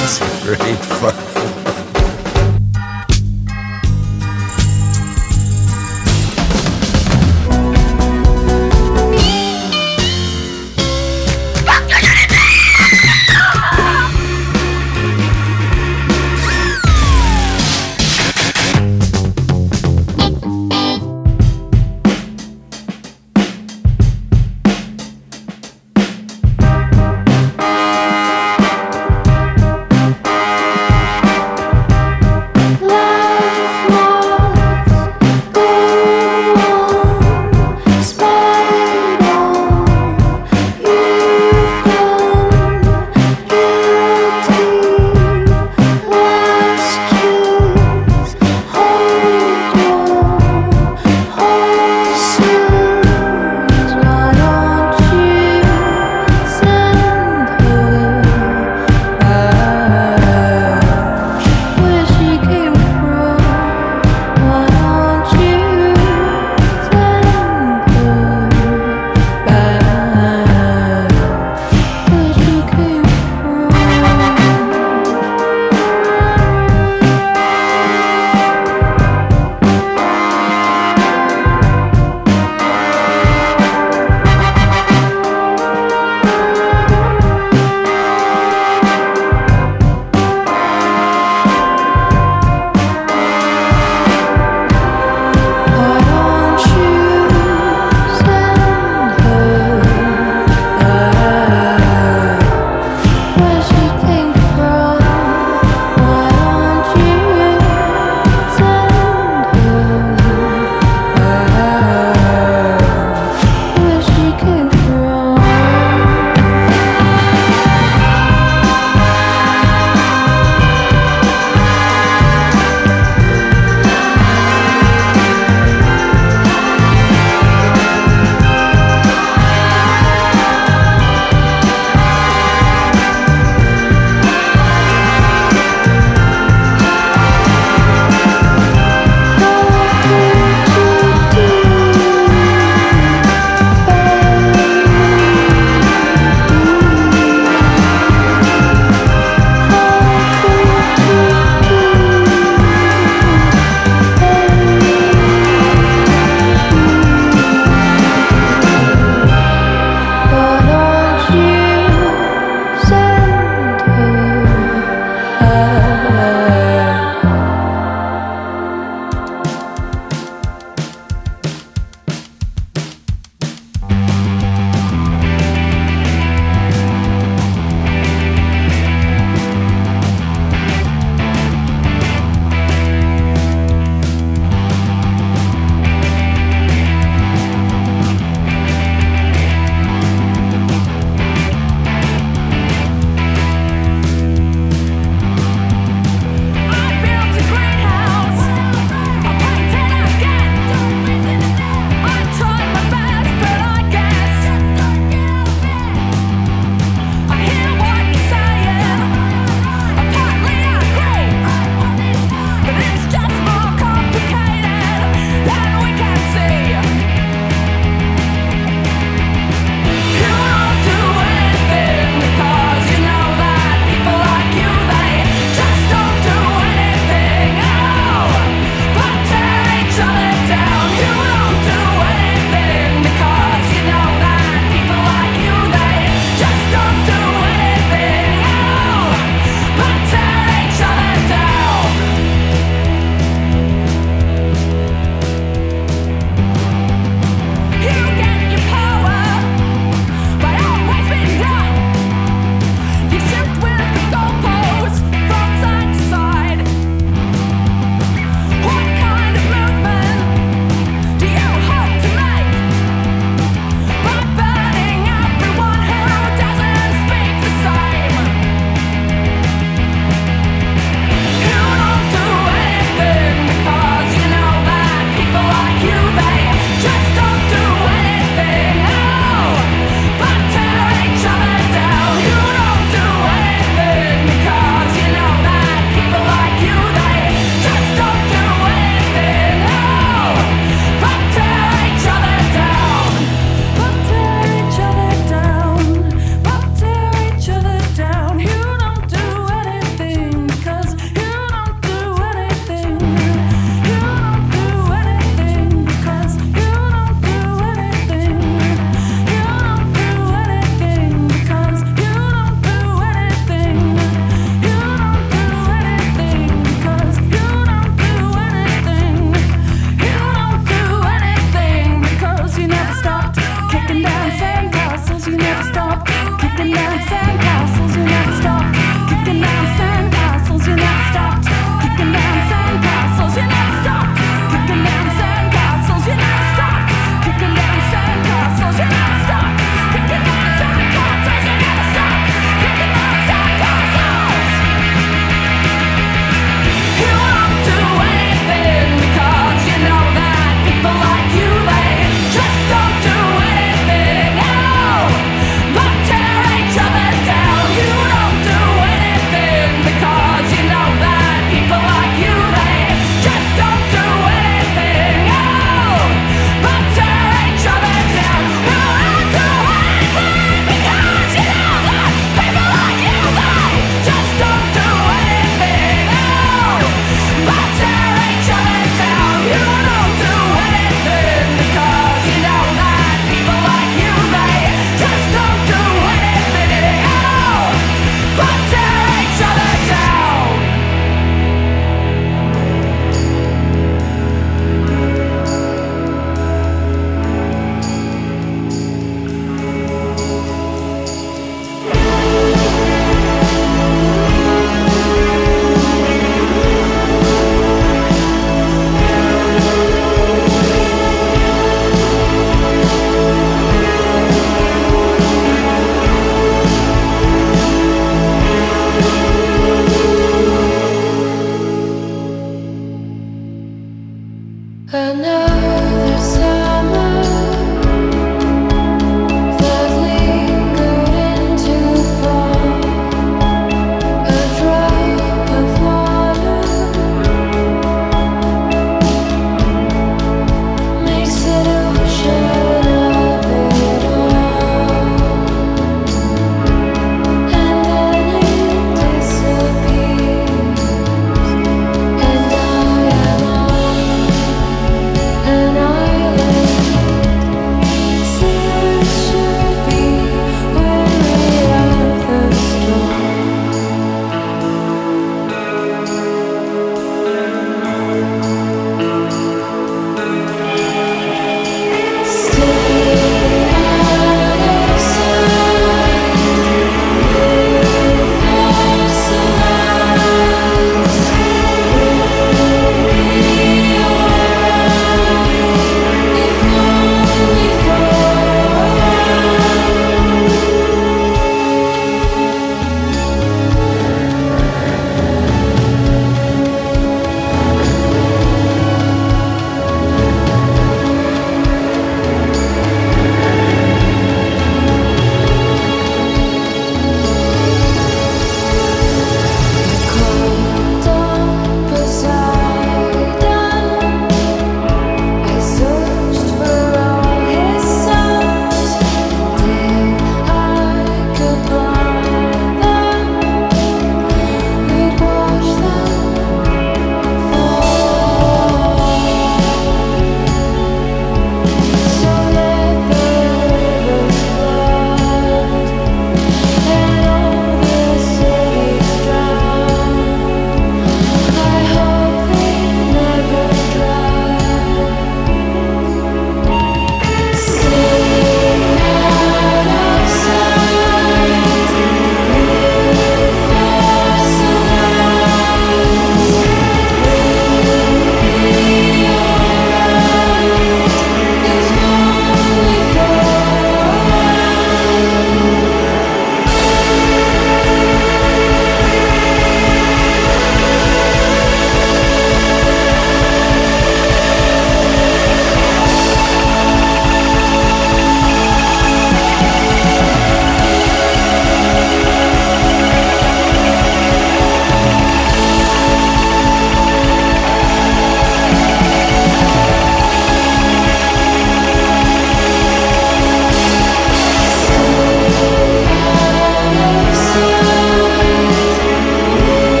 It's great fun.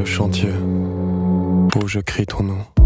le chantier, où je crie ton nom.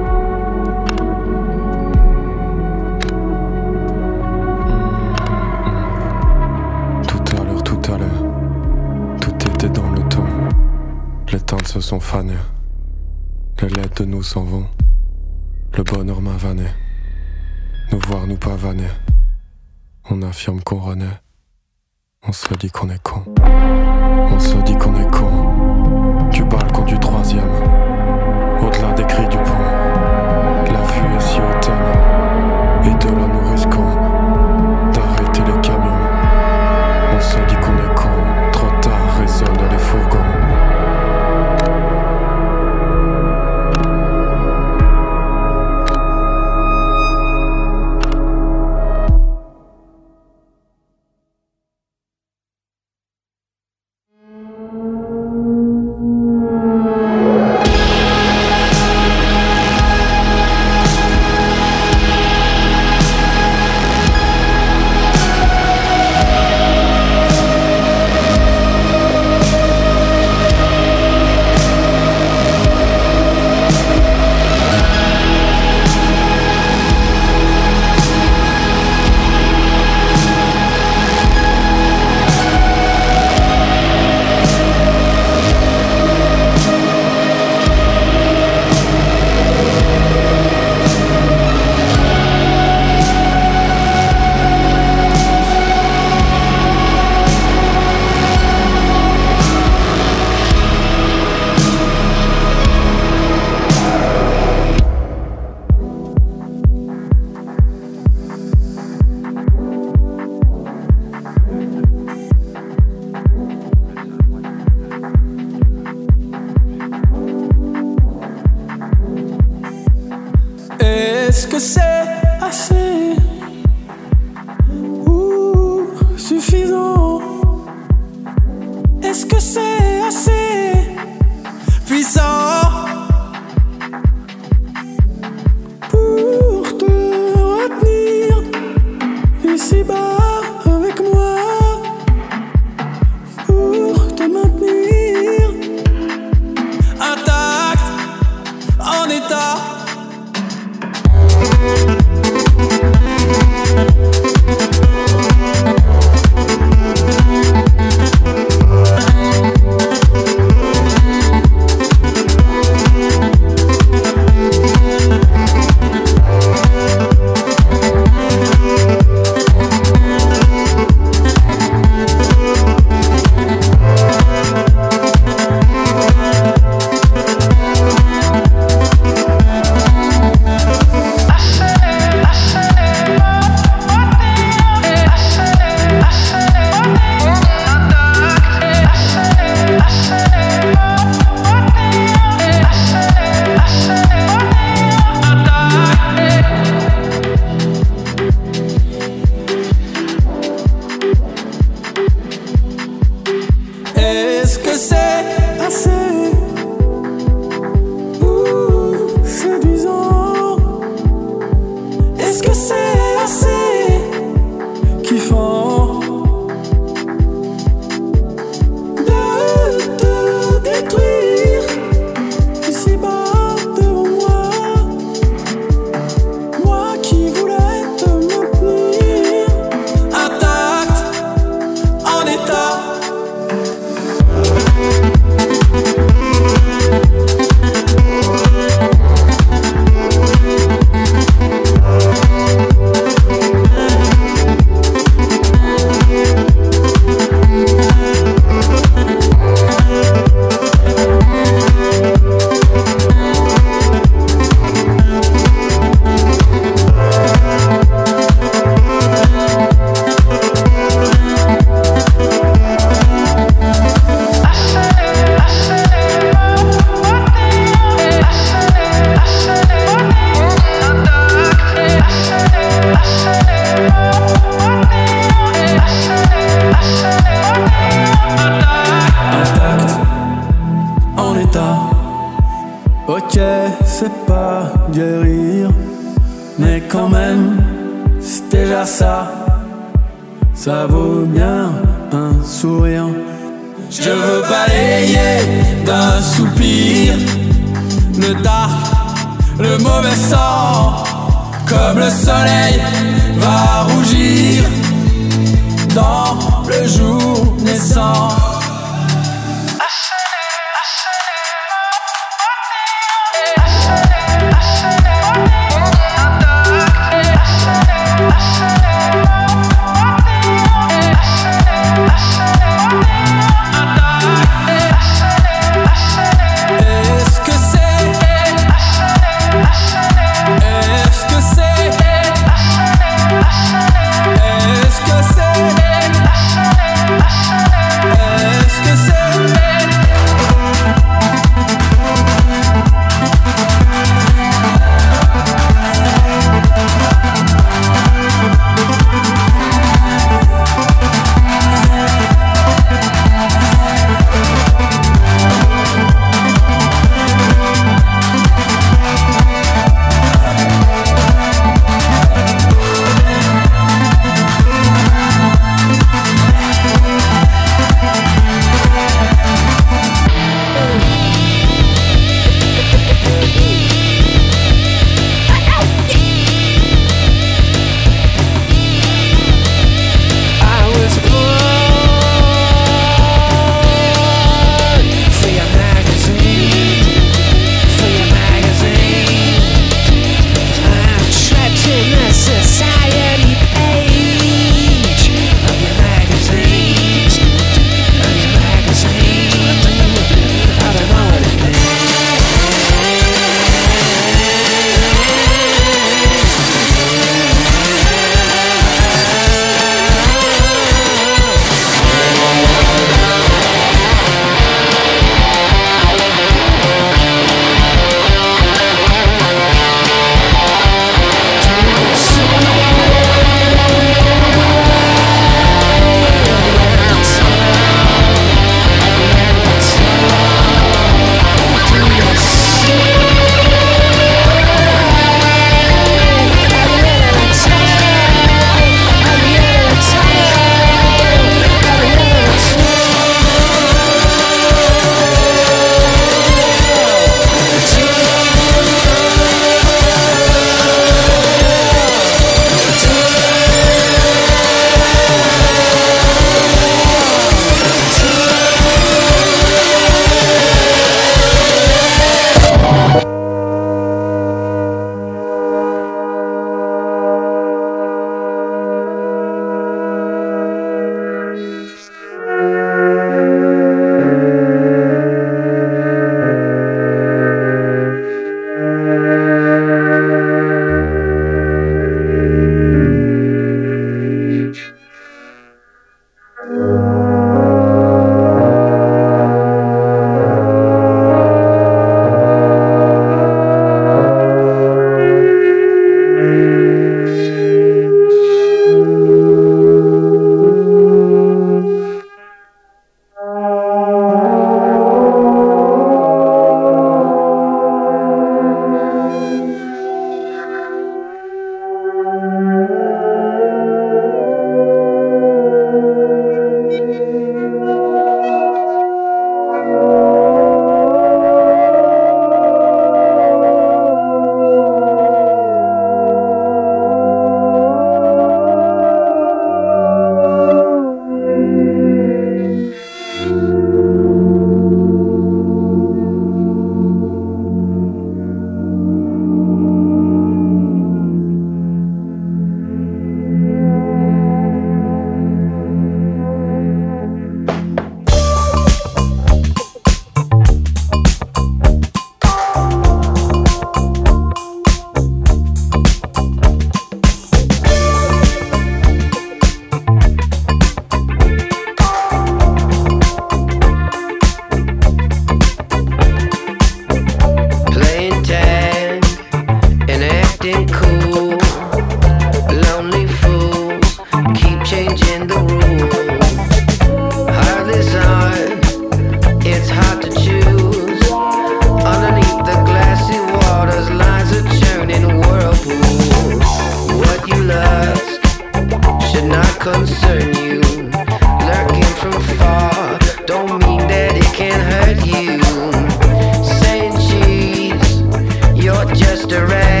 You're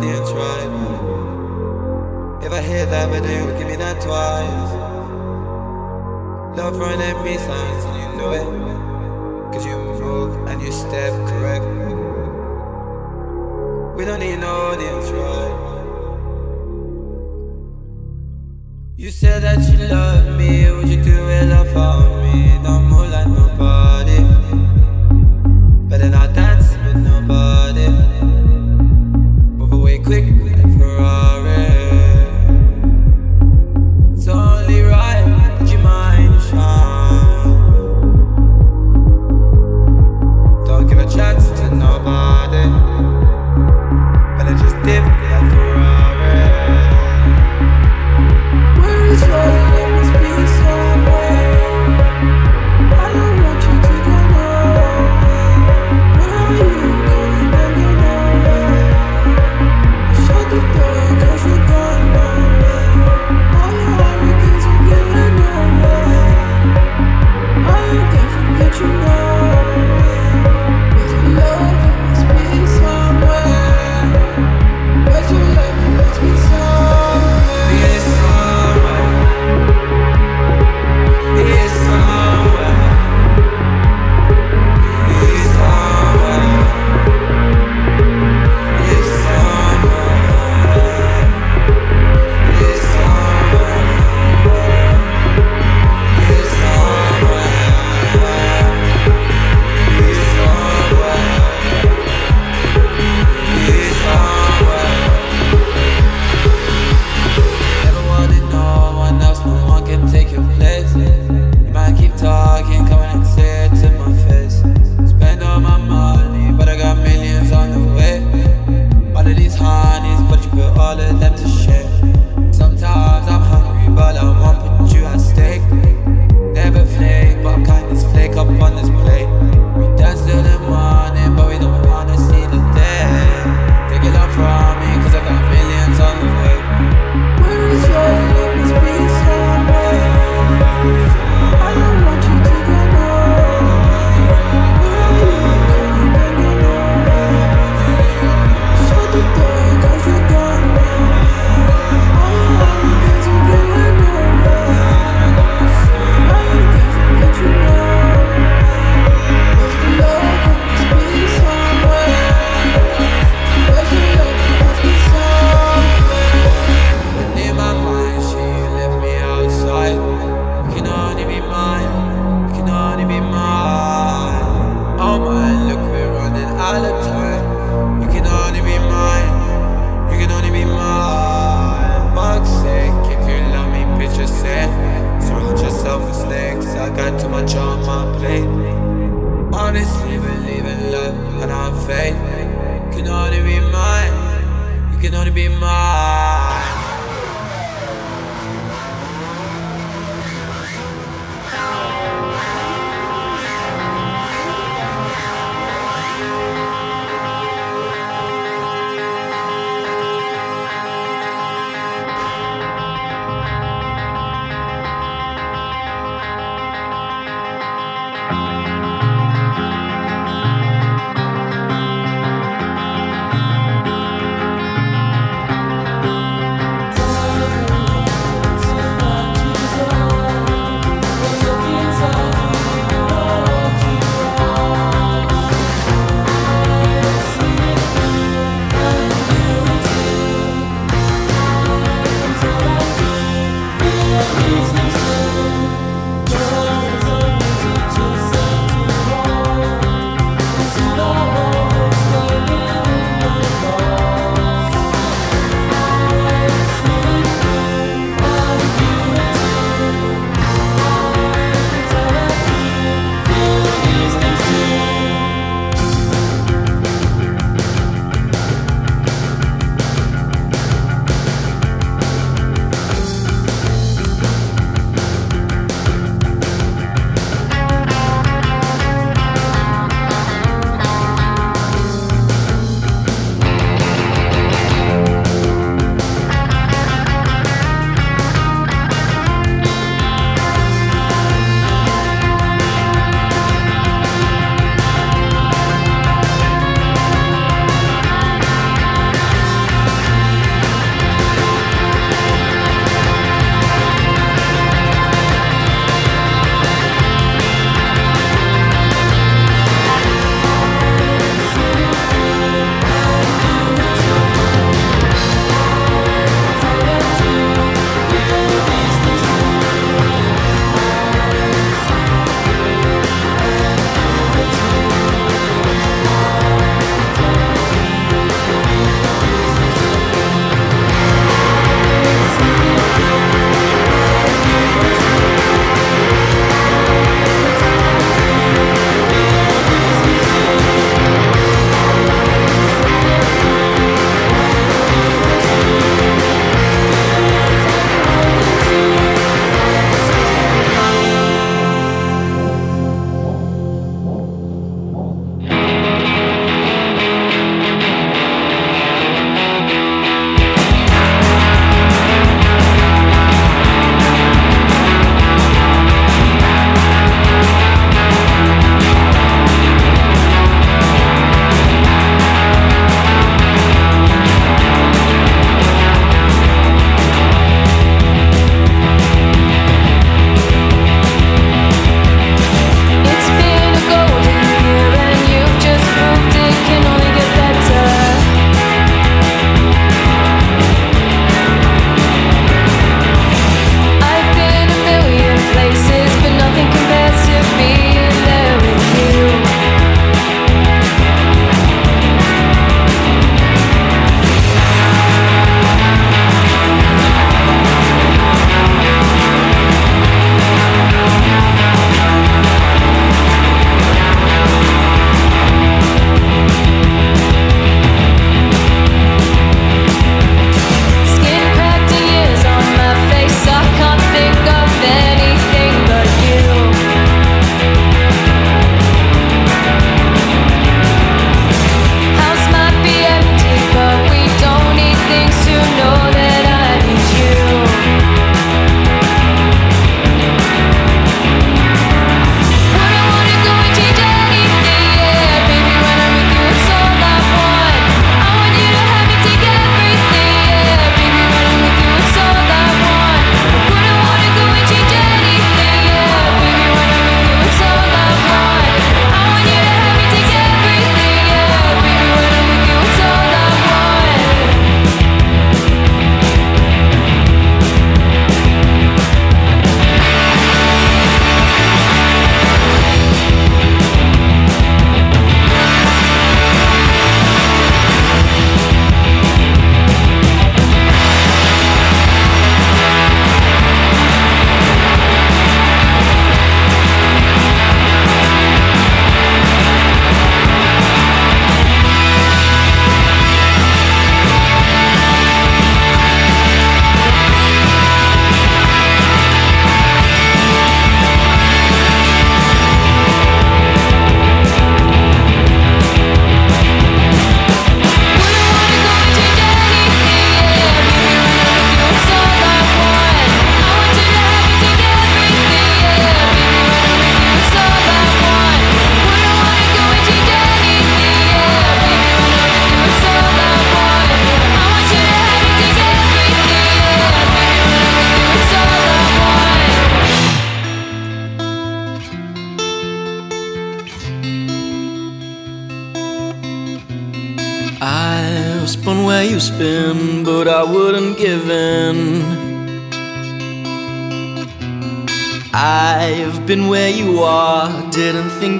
Try. If I hit that, but they will give me that twice. Love run at me signs, and you know it. Cause you move and you step correct. We don't need no audience, right? You said that you love me, would you do it love for me? Don't move like nobody. but in our die.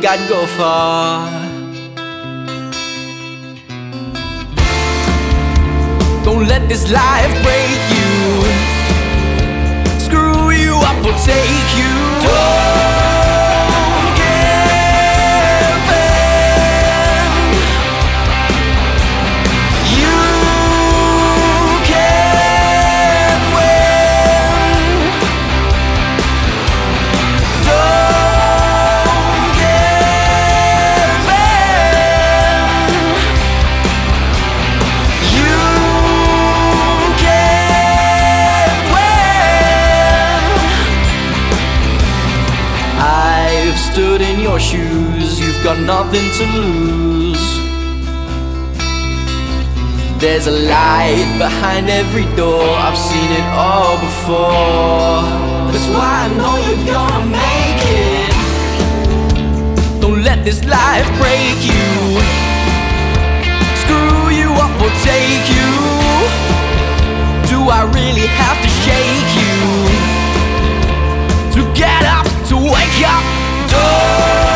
God go far. nothing to lose. There's a light behind every door, I've seen it all before. That's why I know you're gonna make it. Don't let this life break you, screw you up or take you. Do I really have to shake you to get up, to wake up? Don't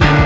on.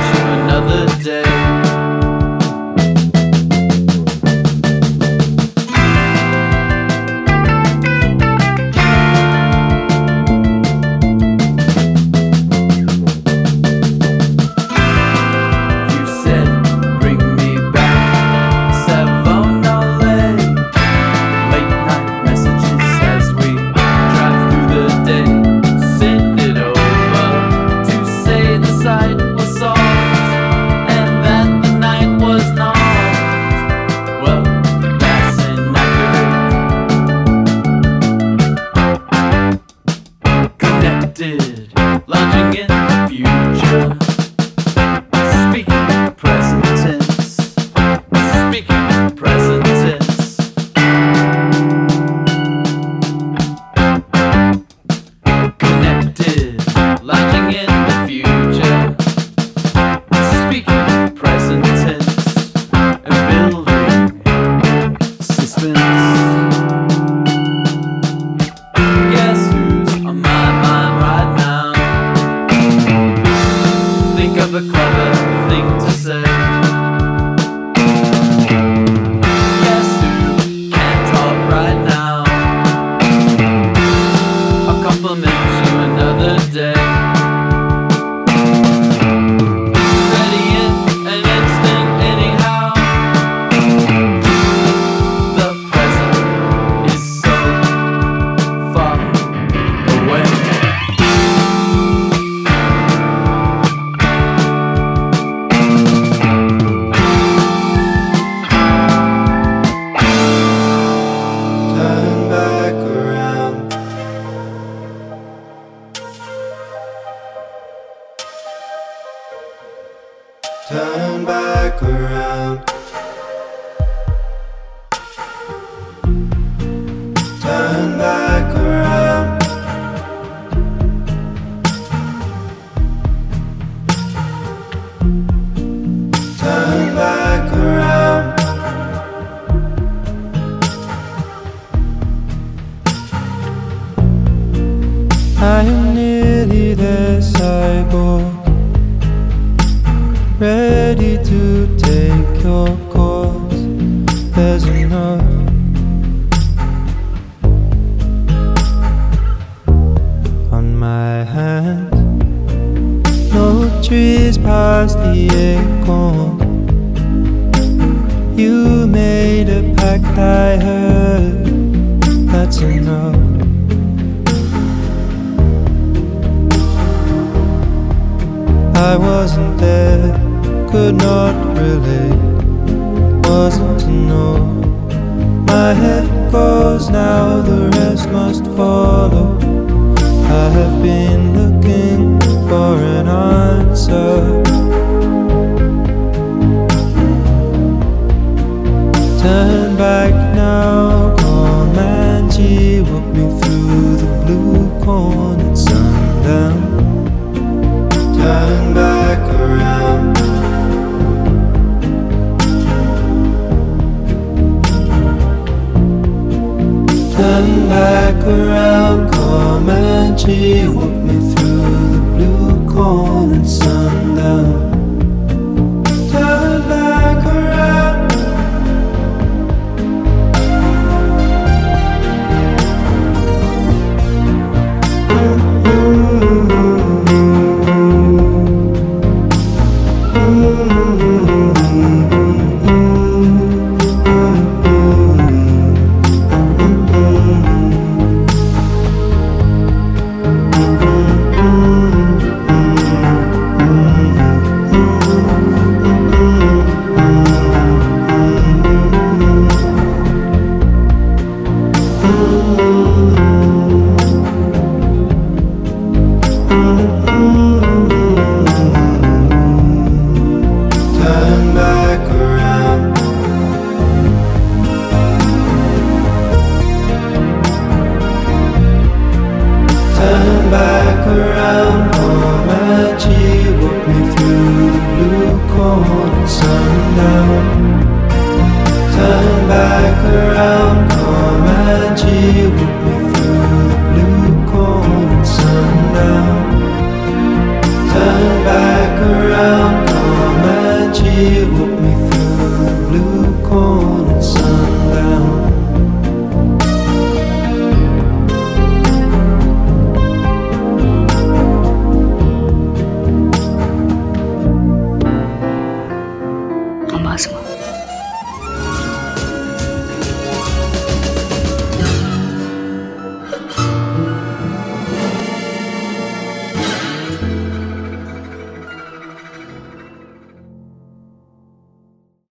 corn at sundown